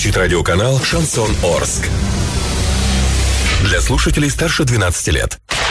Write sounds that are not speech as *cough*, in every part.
звучит радиоканал «Шансон Орск». Для слушателей старше 12 лет.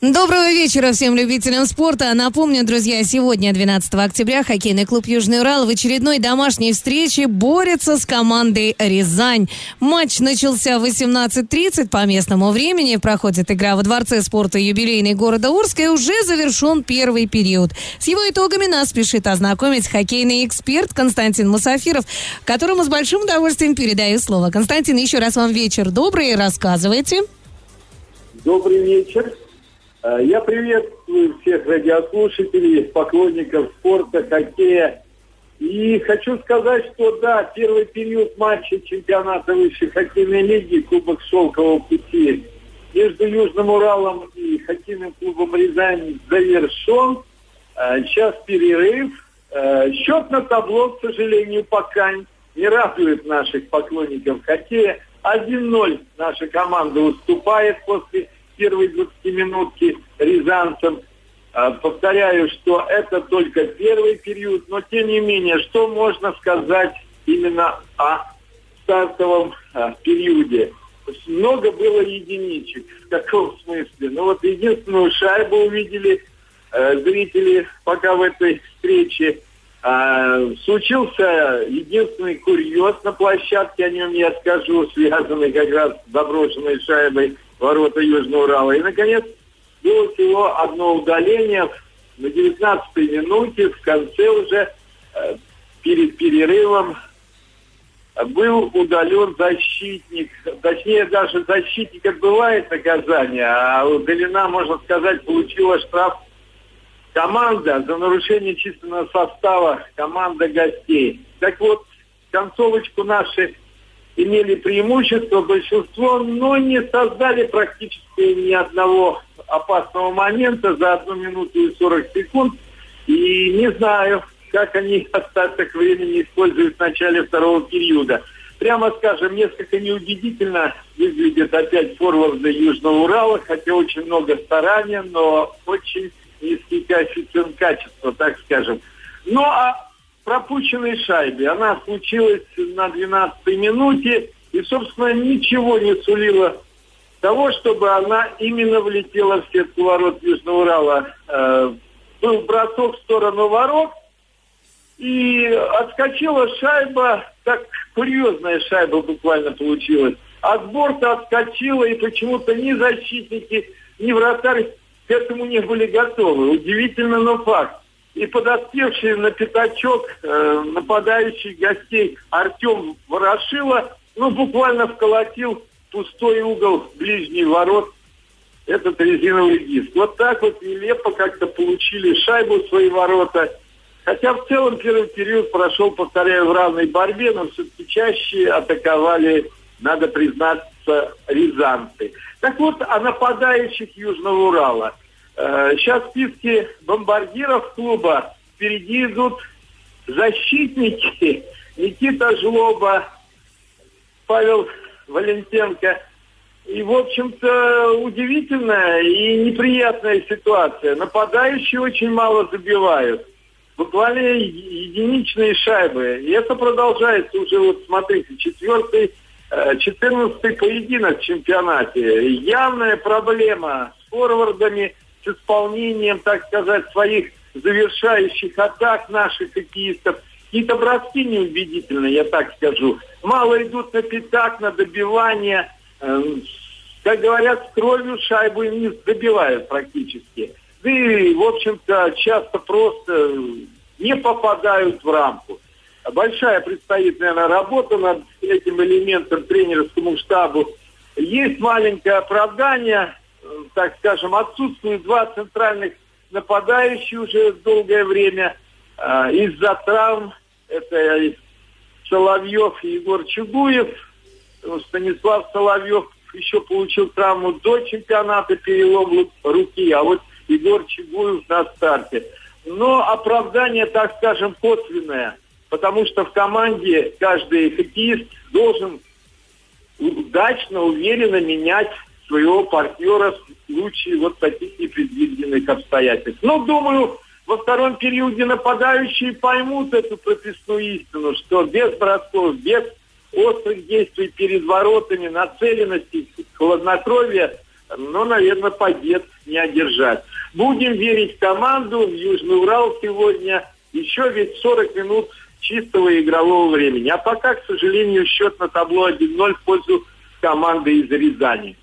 Доброго вечера всем любителям спорта. Напомню, друзья, сегодня, 12 октября, хоккейный клуб «Южный Урал» в очередной домашней встрече борется с командой «Рязань». Матч начался в 18.30 по местному времени. Проходит игра во Дворце спорта юбилейный города Урска и уже завершен первый период. С его итогами нас спешит ознакомить хоккейный эксперт Константин Мусафиров, которому с большим удовольствием передаю слово. Константин, еще раз вам вечер добрый. Рассказывайте. Добрый вечер. Э, Я приветствую всех радиослушателей, поклонников спорта, хоккея. И хочу сказать, что да, первый период матча чемпионата высшей хоккейной лиги Кубок Шелкового пути между Южным Уралом и хоккейным клубом Рязань завершен. Э, Сейчас перерыв. Э, Счет на табло, к сожалению, пока не радует наших поклонников хоккея. 1-0 наша команда уступает после первой 20 минутки рязанцам. А, Повторяю, что это только первый период, но тем не менее, что можно сказать именно о стартовом а, периоде? Много было единичек. В каком смысле? Ну вот единственную шайбу увидели э, зрители пока в этой встрече. А, случился единственный курьез на площадке, о нем я скажу, связанный как раз с заброшенной шайбой ворота Южного Урала. И, наконец, было всего одно удаление на 19-й минуте, в конце уже, э, перед перерывом, был удален защитник, точнее даже защитник отбывает наказание, а удалена, можно сказать, получила штраф команда за нарушение численного состава команда гостей. Так вот, концовочку наши имели преимущество, большинство, но не создали практически ни одного опасного момента за одну минуту и 40 секунд. И не знаю, как они *laughs* остаток времени используют в начале второго периода. Прямо скажем, несколько неубедительно выглядит опять форварды Южного Урала, хотя очень много старания, но очень низкий коэффициент качества, так скажем. Ну, а пропущенной шайбе, она случилась на 12-й минуте, и, собственно, ничего не сулило того, чтобы она именно влетела в сетку ворот Южного Урала. Э, был бросок в сторону ворот, и отскочила шайба, так курьезная шайба буквально получилась. От борта отскочила, и почему-то ни защитники, ни вратарь к этому не были готовы. Удивительно, но факт. И подоспевший на пятачок э, нападающий гостей Артем Ворошила, ну, буквально вколотил пустой угол ближний ворот этот резиновый диск. Вот так вот нелепо как-то получили шайбу в свои ворота. Хотя в целом первый период прошел, повторяю, в равной борьбе, но все-таки чаще атаковали, надо признаться, рязанцы. Так вот, о нападающих Южного Урала. Э, Сейчас в списке бомбардиров клуба впереди идут защитники Никита Жлоба, Павел Валентенко. И, в общем-то, удивительная и неприятная ситуация. Нападающие очень мало забивают. Буквально единичные шайбы. И это продолжается уже, вот смотрите, четвертый, э, четырнадцатый поединок в чемпионате. Явная проблема с форвардами, исполнением, так сказать, своих завершающих атак наших хоккеистов. Какие-то броски неубедительные, я так скажу. Мало идут на пятак, на добивание. Эм, Как говорят, с кровью шайбу не добивают практически. Да и, в общем-то, часто просто не попадают в рамку. Большая предстоит, наверное, работа над этим элементом тренерскому штабу. Есть маленькое оправдание, так скажем, отсутствуют два центральных нападающих уже долгое время э, из-за травм. Это Соловьев и Егор Чугуев. Станислав Соловьев еще получил травму до чемпионата, перелом руки, а вот Егор Чигуев на старте. Но оправдание, так скажем, косвенное, потому что в команде каждый хоккеист должен удачно, уверенно менять своего партнера в случае вот таких непредвиденных обстоятельств. Но, думаю, во втором периоде нападающие поймут эту прописную истину, что без бросков, без острых действий перед воротами, нацеленности, хладнокровия, ну, наверное, побед не одержать. Будем верить команду, в Южный Урал сегодня. Еще ведь 40 минут чистого игрового времени. А пока, к сожалению, счет на табло 1-0 в пользу команды из Рязани.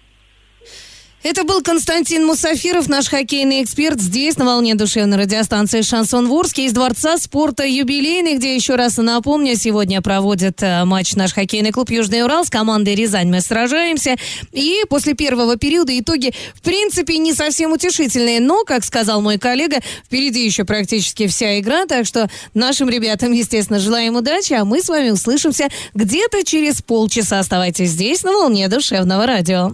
Это был Константин Мусафиров, наш хоккейный эксперт, здесь, на волне душевной радиостанции «Шансон Ворске» из Дворца спорта «Юбилейный», где, еще раз напомню, сегодня проводит э, матч наш хоккейный клуб «Южный Урал» с командой «Рязань». Мы сражаемся. И после первого периода итоги, в принципе, не совсем утешительные. Но, как сказал мой коллега, впереди еще практически вся игра. Так что нашим ребятам, естественно, желаем удачи. А мы с вами услышимся где-то через полчаса. Оставайтесь здесь, на волне душевного радио.